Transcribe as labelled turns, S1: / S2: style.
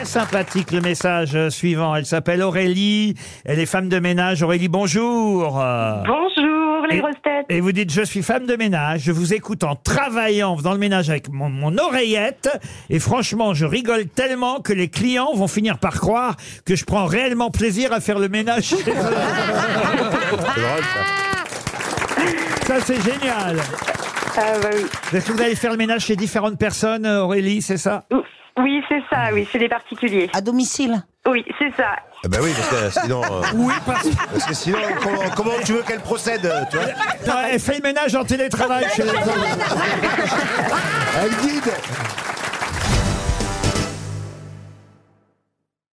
S1: Très sympathique le message suivant. Elle s'appelle Aurélie. Elle est femme de ménage. Aurélie, bonjour.
S2: Bonjour les
S1: Et-
S2: grosses têtes.
S1: Et vous dites, je suis femme de ménage, je vous écoute en travaillant dans le ménage avec mon, mon oreillette, et franchement, je rigole tellement que les clients vont finir par croire que je prends réellement plaisir à faire le ménage chez eux.
S3: C'est drôle, ça.
S1: Ça, c'est génial.
S2: Ah, bah oui.
S1: Est-ce que vous allez faire le ménage chez différentes personnes, Aurélie, c'est ça?
S2: Oui, c'est ça, oui, c'est des particuliers.
S4: À domicile
S2: Oui, c'est ça.
S3: Ah bah oui, parce que sinon, euh,
S1: Oui, parce
S3: parce que sinon, comment, comment tu veux qu'elle procède, tu vois
S1: qu'elle fait le ménage en télétravail chez les autres.
S3: Elle guide.